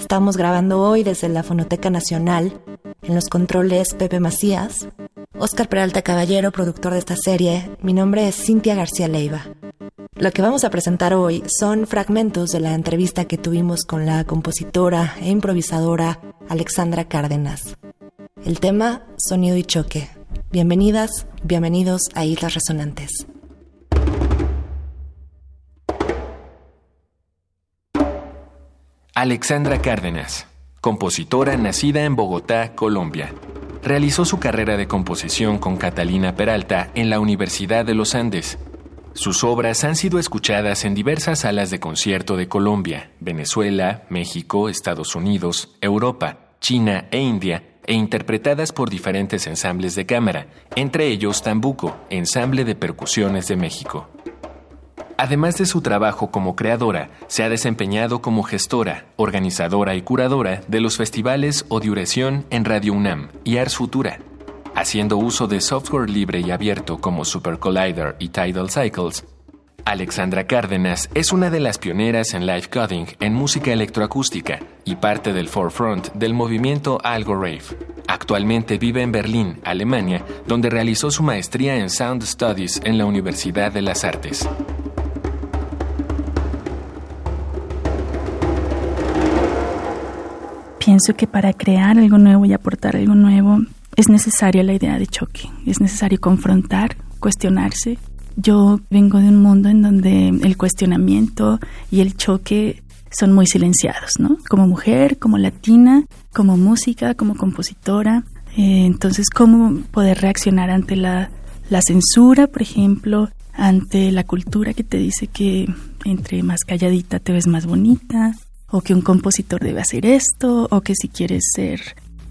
Estamos grabando hoy desde la Fonoteca Nacional, en los controles Pepe Macías, Oscar Peralta Caballero, productor de esta serie, mi nombre es Cintia García Leiva. Lo que vamos a presentar hoy son fragmentos de la entrevista que tuvimos con la compositora e improvisadora Alexandra Cárdenas. El tema, sonido y choque. Bienvenidas, bienvenidos a Islas Resonantes. Alexandra Cárdenas, compositora nacida en Bogotá, Colombia. Realizó su carrera de composición con Catalina Peralta en la Universidad de los Andes. Sus obras han sido escuchadas en diversas salas de concierto de Colombia, Venezuela, México, Estados Unidos, Europa, China e India, e interpretadas por diferentes ensambles de cámara, entre ellos Tambuco, ensamble de percusiones de México. Además de su trabajo como creadora, se ha desempeñado como gestora, organizadora y curadora de los festivales Odiuración en Radio UNAM y Ars Futura, haciendo uso de software libre y abierto como Super Collider y Tidal Cycles. Alexandra Cárdenas es una de las pioneras en live coding en música electroacústica y parte del forefront del movimiento Algo Rave. Actualmente vive en Berlín, Alemania, donde realizó su maestría en Sound Studies en la Universidad de las Artes. Pienso que para crear algo nuevo y aportar algo nuevo es necesaria la idea de choque, es necesario confrontar, cuestionarse. Yo vengo de un mundo en donde el cuestionamiento y el choque son muy silenciados, ¿no? Como mujer, como latina, como música, como compositora. Eh, entonces, ¿cómo poder reaccionar ante la, la censura, por ejemplo, ante la cultura que te dice que entre más calladita te ves más bonita, o que un compositor debe hacer esto, o que si quieres ser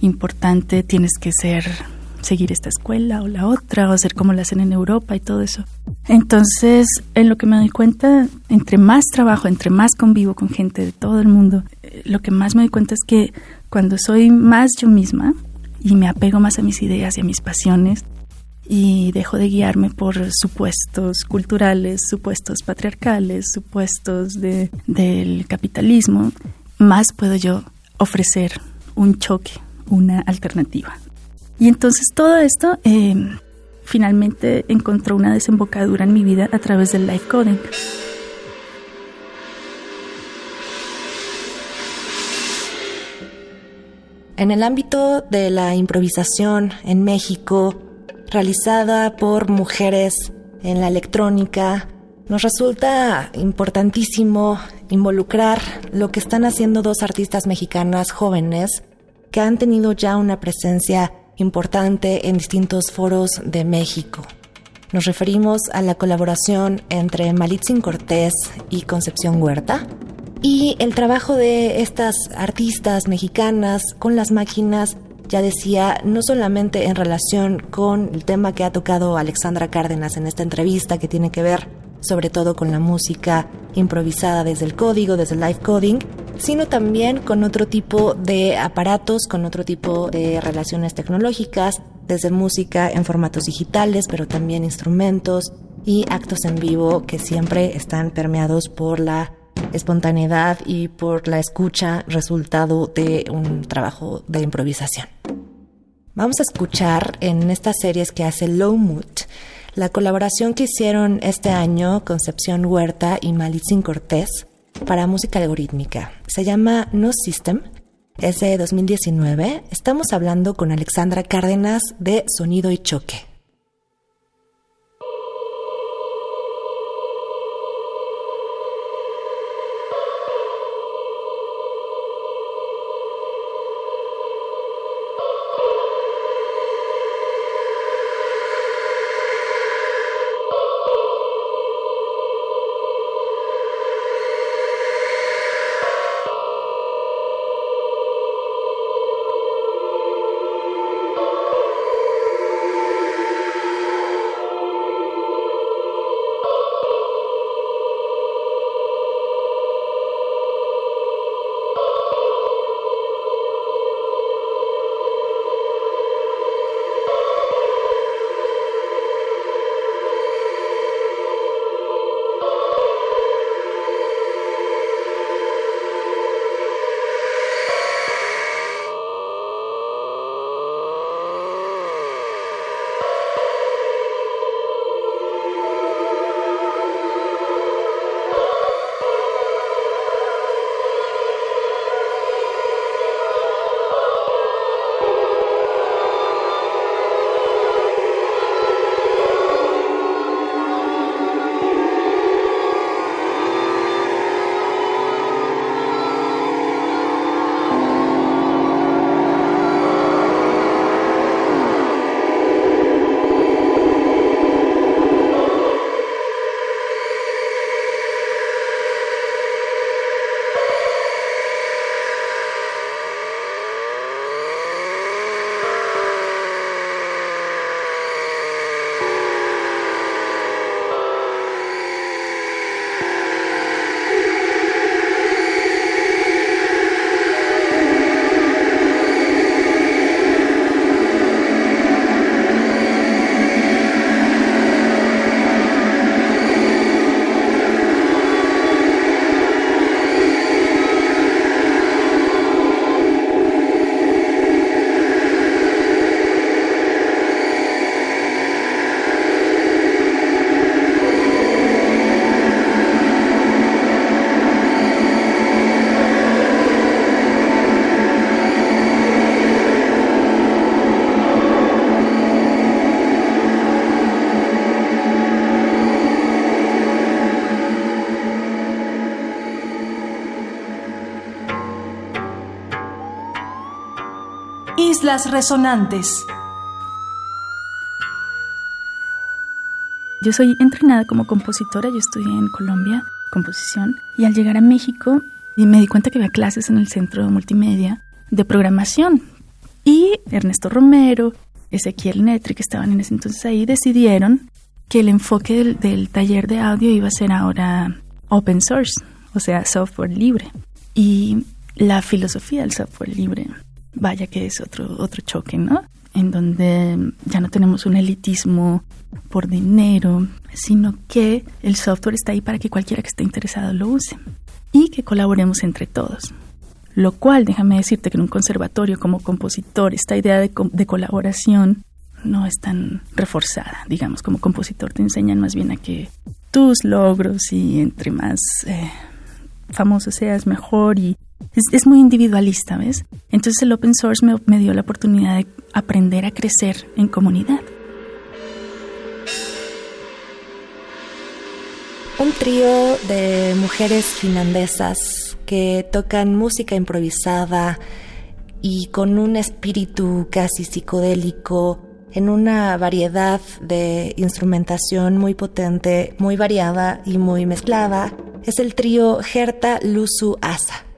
importante tienes que ser seguir esta escuela o la otra, o hacer como la hacen en Europa y todo eso. Entonces, en lo que me doy cuenta, entre más trabajo, entre más convivo con gente de todo el mundo, eh, lo que más me doy cuenta es que cuando soy más yo misma y me apego más a mis ideas y a mis pasiones, y dejo de guiarme por supuestos culturales, supuestos patriarcales, supuestos de, del capitalismo, más puedo yo ofrecer un choque, una alternativa. Y entonces todo esto eh, finalmente encontró una desembocadura en mi vida a través del life coding. En el ámbito de la improvisación en México, realizada por mujeres en la electrónica, nos resulta importantísimo involucrar lo que están haciendo dos artistas mexicanas jóvenes que han tenido ya una presencia importante en distintos foros de México. Nos referimos a la colaboración entre Malitzin Cortés y Concepción Huerta y el trabajo de estas artistas mexicanas con las máquinas ya decía, no solamente en relación con el tema que ha tocado Alexandra Cárdenas en esta entrevista, que tiene que ver sobre todo con la música improvisada desde el código, desde el live coding, sino también con otro tipo de aparatos, con otro tipo de relaciones tecnológicas, desde música en formatos digitales, pero también instrumentos y actos en vivo que siempre están permeados por la espontaneidad y por la escucha resultado de un trabajo de improvisación. Vamos a escuchar en estas series que hace Low Mood la colaboración que hicieron este año Concepción Huerta y Malitzin Cortés para música algorítmica. Se llama No System, es de 2019. Estamos hablando con Alexandra Cárdenas de Sonido y Choque. Islas Resonantes. Yo soy entrenada como compositora, yo estudié en Colombia composición y al llegar a México me di cuenta que había clases en el centro de multimedia de programación y Ernesto Romero, Ezequiel Netri, que estaban en ese entonces ahí, decidieron que el enfoque del, del taller de audio iba a ser ahora open source, o sea, software libre. Y la filosofía del software libre vaya que es otro, otro choque, ¿no? En donde ya no tenemos un elitismo por dinero, sino que el software está ahí para que cualquiera que esté interesado lo use y que colaboremos entre todos. Lo cual, déjame decirte que en un conservatorio como compositor, esta idea de, colaboración no es tan reforzada. Digamos, como compositor te enseñan más bien a que tus logros y entre más eh, famoso seas, mejor y es, muy individualista, ¿ves? Entonces el open source me, me dio la oportunidad de aprender a crecer en comunidad. Un trío de mujeres finlandesas que tocan música improvisada y con un espíritu casi psicodélico en una variedad de instrumentación muy potente, muy variada y muy mezclada, es el trío Gerta Lusu Asa.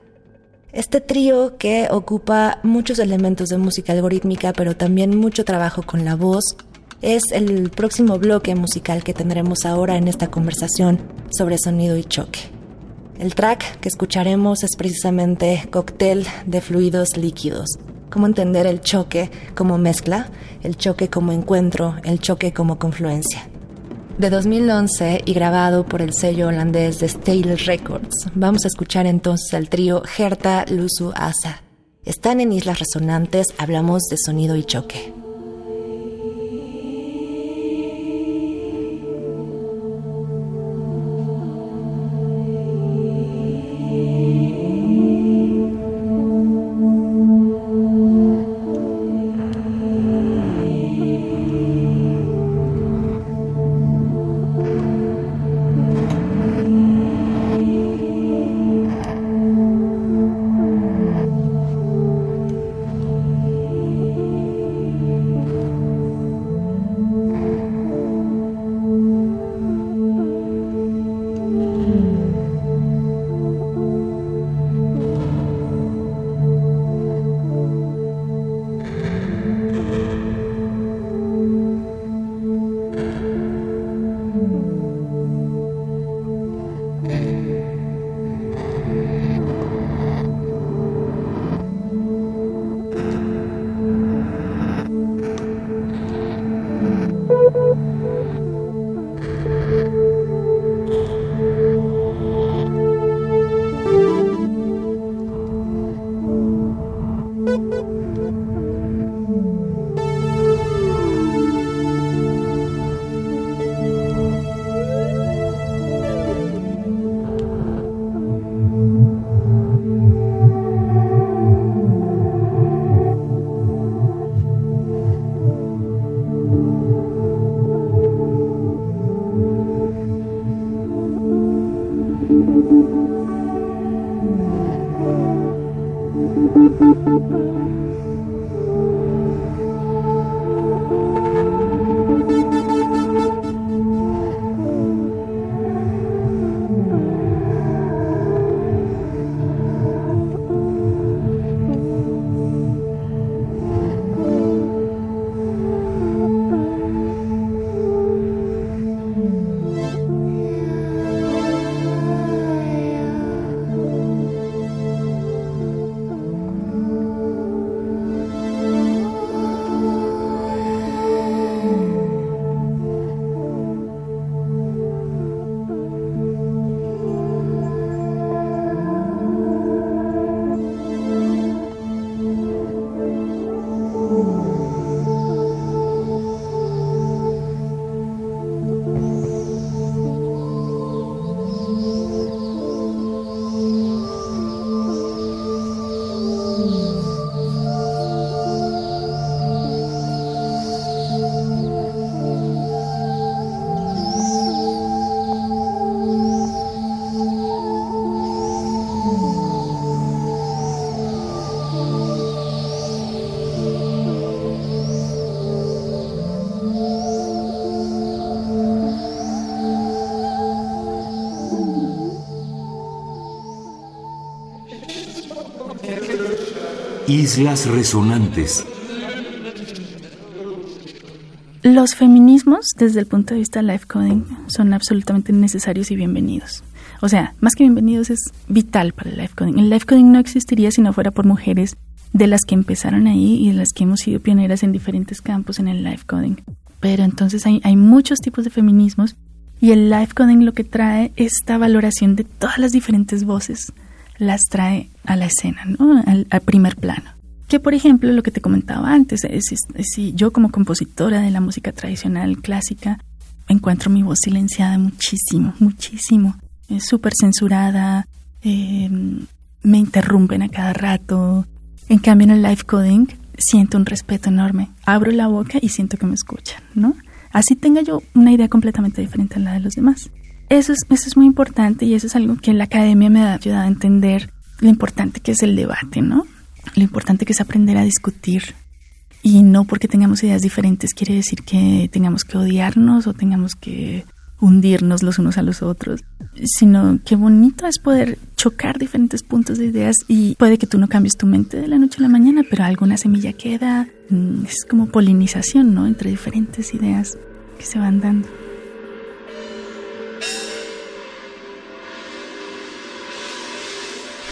Este trío que ocupa muchos elementos de música algorítmica, pero también mucho trabajo con la voz, es el próximo bloque musical que tendremos ahora en esta conversación sobre sonido y choque. El track que escucharemos es precisamente Cóctel de Fluidos Líquidos. Cómo entender el choque como mezcla, el choque como encuentro, el choque como confluencia de 2011 y grabado por el sello holandés de Stale Records. Vamos a escuchar entonces al trío Gerta Lusu Asa. Están en Islas Resonantes, hablamos de sonido y choque. Islas Resonantes. Los feminismos, desde el punto de vista life coding, son absolutamente necesarios y bienvenidos. O sea, más que bienvenidos es vital para el life coding. El life coding no existiría si no fuera por mujeres de las que empezaron ahí y de las que hemos sido pioneras en diferentes campos en el life coding. Pero entonces hay, muchos tipos de feminismos y el life coding lo que trae esta valoración de todas las diferentes voces, las trae a la escena, ¿no? al, primer plano. Que por ejemplo, lo que te comentaba antes, es, si yo como compositora de la música tradicional clásica encuentro mi voz silenciada muchísimo, muchísimo, es súper censurada, em, me interrumpen a cada rato, en cambio, en el live coding siento un respeto enorme. Abro la boca y siento que me escuchan, ¿no? Así tenga yo una idea completamente diferente a la de los demás. Eso es, eso es muy importante y eso es algo que la academia me ha ayudado a entender lo importante que es el debate, ¿no? Lo importante que es aprender a discutir. Y no porque tengamos ideas diferentes quiere decir que tengamos que odiarnos o tengamos que hundirnos los unos a los otros, sino qué bonito es poder chocar diferentes puntos de ideas y puede que tú no cambies tu mente de la noche a la mañana, pero alguna semilla queda, mm, es como polinización, ¿no? Entre diferentes ideas que se van dando.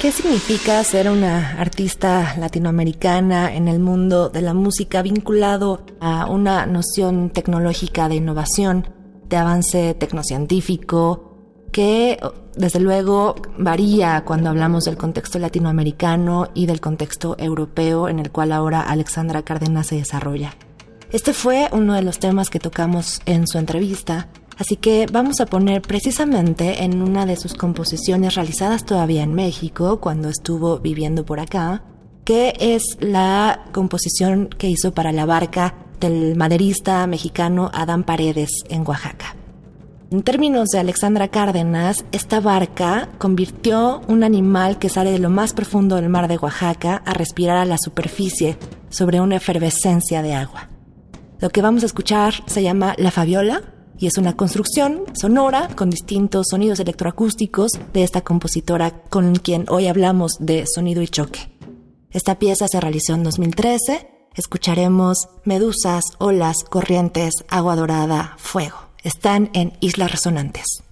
¿Qué significa ser una artista latinoamericana en el mundo de la música vinculado a una noción tecnológica de innovación? de avance tecnocientífico que desde luego varía cuando hablamos del contexto latinoamericano y del contexto europeo en el cual ahora Alexandra Cárdenas se desarrolla. Este fue uno de los temas que tocamos en su entrevista, así que vamos a poner precisamente en una de sus composiciones realizadas todavía en México, cuando estuvo viviendo por acá, que es la composición que hizo para la barca del maderista mexicano Adán Paredes en Oaxaca. En términos de Alexandra Cárdenas, esta barca convirtió un animal que sale de lo más profundo del mar de Oaxaca a respirar a la superficie sobre una efervescencia de agua. Lo que vamos a escuchar se llama La Fabiola y es una construcción sonora con distintos sonidos electroacústicos de esta compositora con quien hoy hablamos de sonido y choque. Esta pieza se realizó en 2013 escucharemos medusas, olas, corrientes, agua dorada, fuego. Están en Islas Resonantes.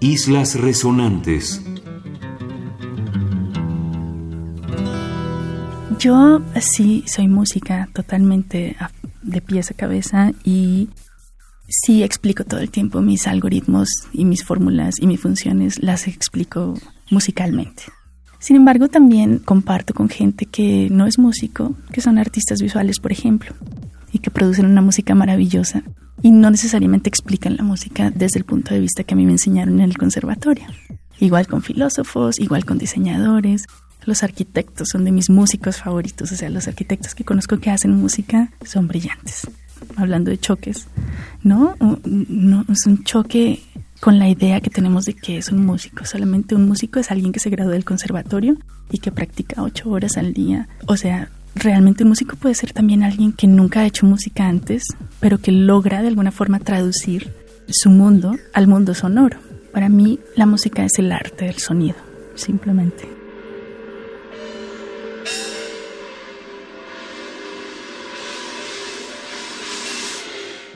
Islas Resonantes. Yo sí soy música totalmente de pies a cabeza y sí explico todo el tiempo mis algoritmos y mis fórmulas y mis funciones, las explico musicalmente. Sin embargo, también comparto con gente que no es músico, que son artistas visuales, por ejemplo, y que producen una música maravillosa y no necesariamente explican la música desde el punto de vista que a mí me enseñaron en el conservatorio. Igual con filósofos, igual con diseñadores, los arquitectos son de mis músicos favoritos, o sea, los arquitectos que conozco que hacen música son brillantes. Hablando de choques, ¿no? No es un choque con la idea que tenemos de que es un músico. Solamente un músico es alguien que se graduó del conservatorio y que practica ocho horas al día. O sea, realmente un músico puede ser también alguien que nunca ha hecho música antes, pero que logra de alguna forma traducir su mundo al mundo sonoro. Para mí la música es el arte del sonido, simplemente.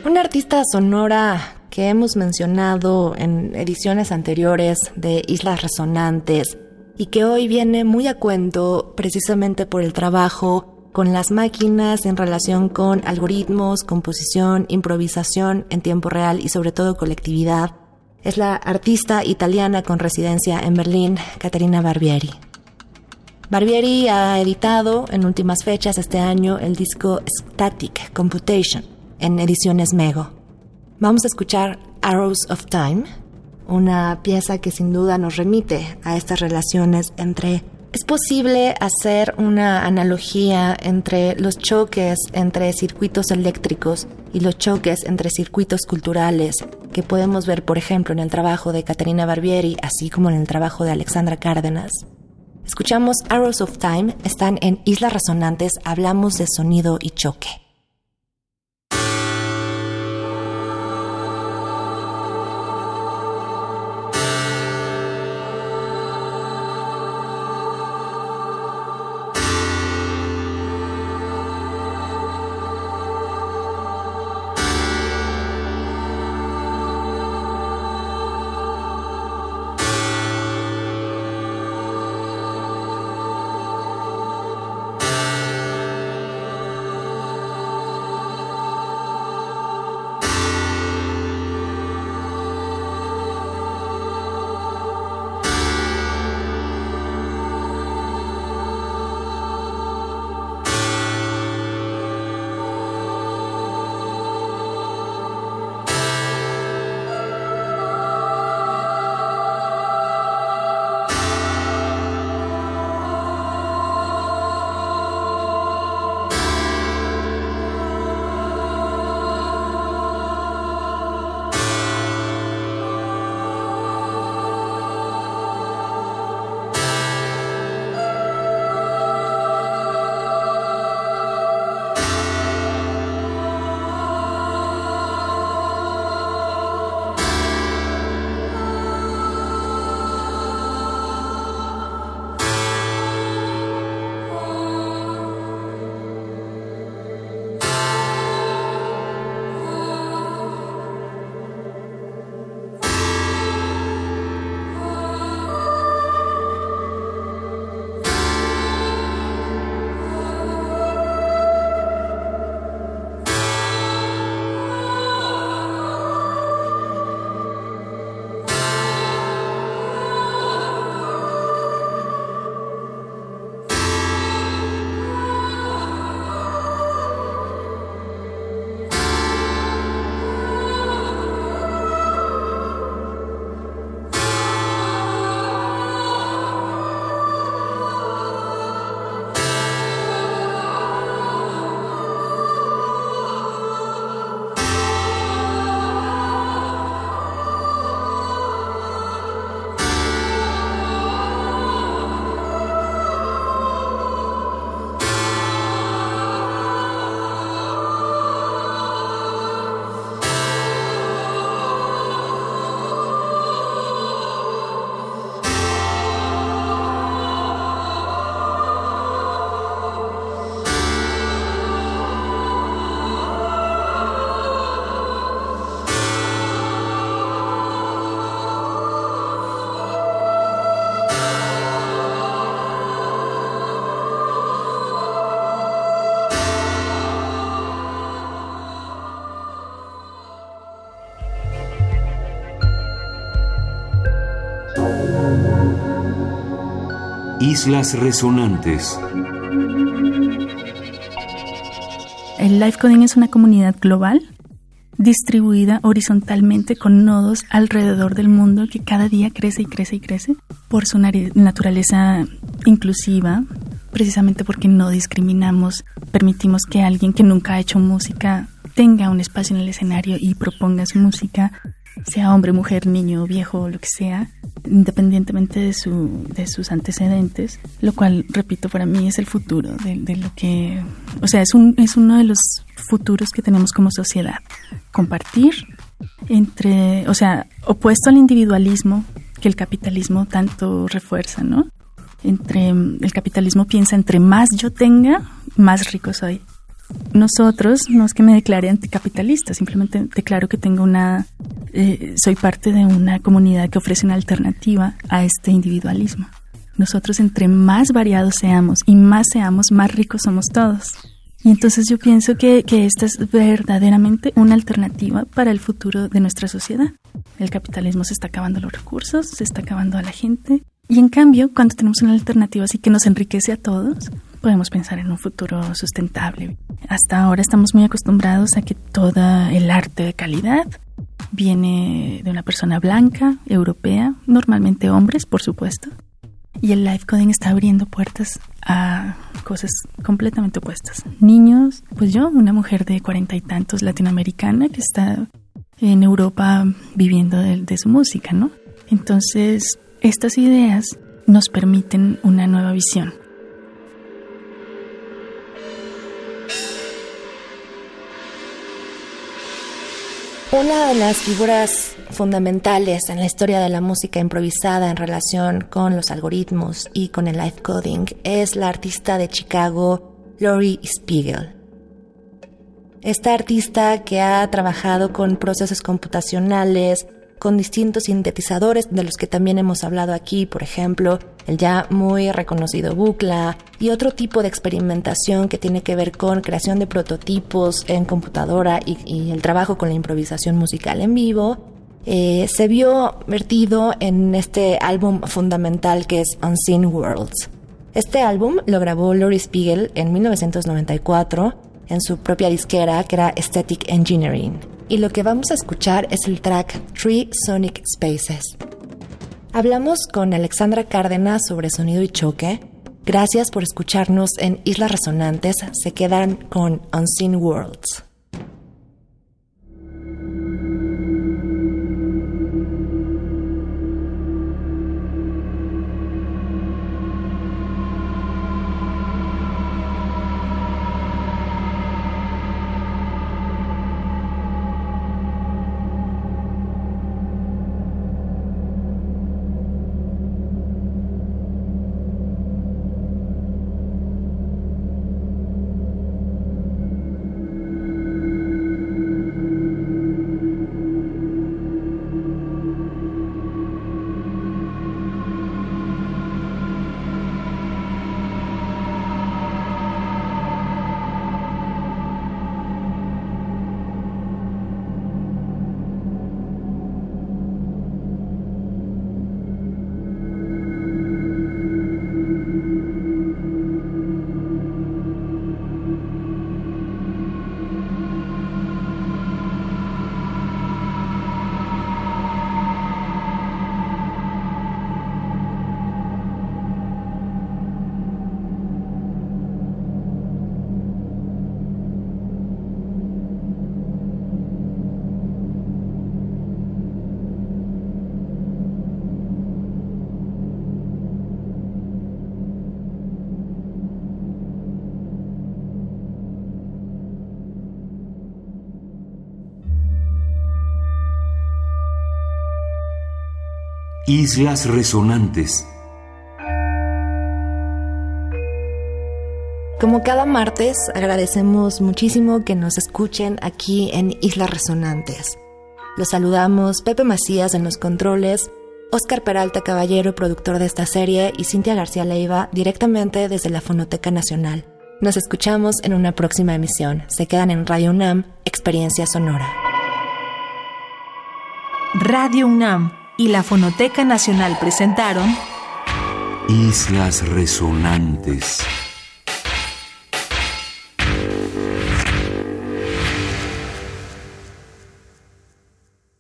Una artista sonora que hemos mencionado en ediciones anteriores de Islas Resonantes y que hoy viene muy a cuento precisamente por el trabajo con las máquinas en relación con algoritmos, composición, improvisación en tiempo real y sobre todo colectividad, es la artista italiana con residencia en Berlín, Caterina Barbieri. Barbieri ha editado en últimas fechas este año el disco Static Computation en ediciones Mego. Vamos a escuchar Arrows of Time, una pieza que sin duda nos remite a estas relaciones entre... Es posible hacer una analogía entre los choques entre circuitos eléctricos y los choques entre circuitos culturales que podemos ver, por ejemplo, en el trabajo de Caterina Barbieri, así como en el trabajo de Alexandra Cárdenas. Escuchamos Arrows of Time, están en Islas Resonantes, hablamos de sonido y choque. Islas Resonantes. El Life Coding es una comunidad global distribuida horizontalmente con nodos alrededor del mundo que cada día crece y crece y crece por su naturaleza inclusiva, precisamente porque no discriminamos, permitimos que alguien que nunca ha hecho música tenga un espacio en el escenario y proponga su música, sea hombre, mujer, niño, viejo, lo que sea, independientemente de, su, de sus antecedentes, lo cual, repito, para mí es el futuro de, de lo que, o sea, es, un, es uno de los futuros que tenemos como sociedad. Compartir entre, o sea, opuesto al individualismo que el capitalismo tanto refuerza, ¿no? Entre el capitalismo piensa entre más yo tenga, más rico soy. Nosotros no es que me declare anticapitalista, simplemente declaro que tengo una, eh, soy parte de una comunidad que ofrece una alternativa a este individualismo. Nosotros entre más variados seamos y más seamos, más ricos somos todos. Y entonces yo pienso que, que, esta es verdaderamente una alternativa para el futuro de nuestra sociedad. El capitalismo se está acabando los recursos, se está acabando a la gente. Y en cambio, cuando tenemos una alternativa así que nos enriquece a todos, podemos pensar en un futuro sustentable. Hasta ahora estamos muy acostumbrados a que todo el arte de calidad viene de una persona blanca, europea, normalmente hombres, por supuesto. Y el live coding está abriendo puertas a cosas completamente opuestas. Niños, pues yo, una mujer de cuarenta y tantos latinoamericana que está en Europa viviendo de, de, su música, ¿no? Entonces, estas ideas nos permiten una nueva visión. Una de las figuras fundamentales en la historia de la música improvisada en relación con los algoritmos y con el live coding es la artista de Chicago, Laurie Spiegel. Esta artista que ha trabajado con procesos computacionales, con distintos sintetizadores de los que también hemos hablado aquí, por ejemplo, el ya muy reconocido Bucla y otro tipo de experimentación que tiene que ver con creación de prototipos en computadora y, el trabajo con la improvisación musical en vivo, eh, se vio vertido en este álbum fundamental que es Unseen Worlds. Este álbum lo grabó Laurie Spiegel en 1994 en su propia disquera que era Aesthetic Engineering y lo que vamos a escuchar es el track Three Sonic Spaces. Hablamos con Alexandra Cárdenas sobre sonido y choque. Gracias por escucharnos en Islas Resonantes. Se quedan con Unseen Worlds. Islas Resonantes. Como cada martes, agradecemos muchísimo que nos escuchen aquí en Islas Resonantes. Los saludamos Pepe Macías en los controles, Oscar Peralta Caballero, productor de esta serie, y Cintia García Leiva, directamente desde la Fonoteca Nacional. Nos escuchamos en una próxima emisión. Se quedan en Radio UNAM, Experiencia Sonora. Radio UNAM y la Fonoteca Nacional presentaron Islas Resonantes.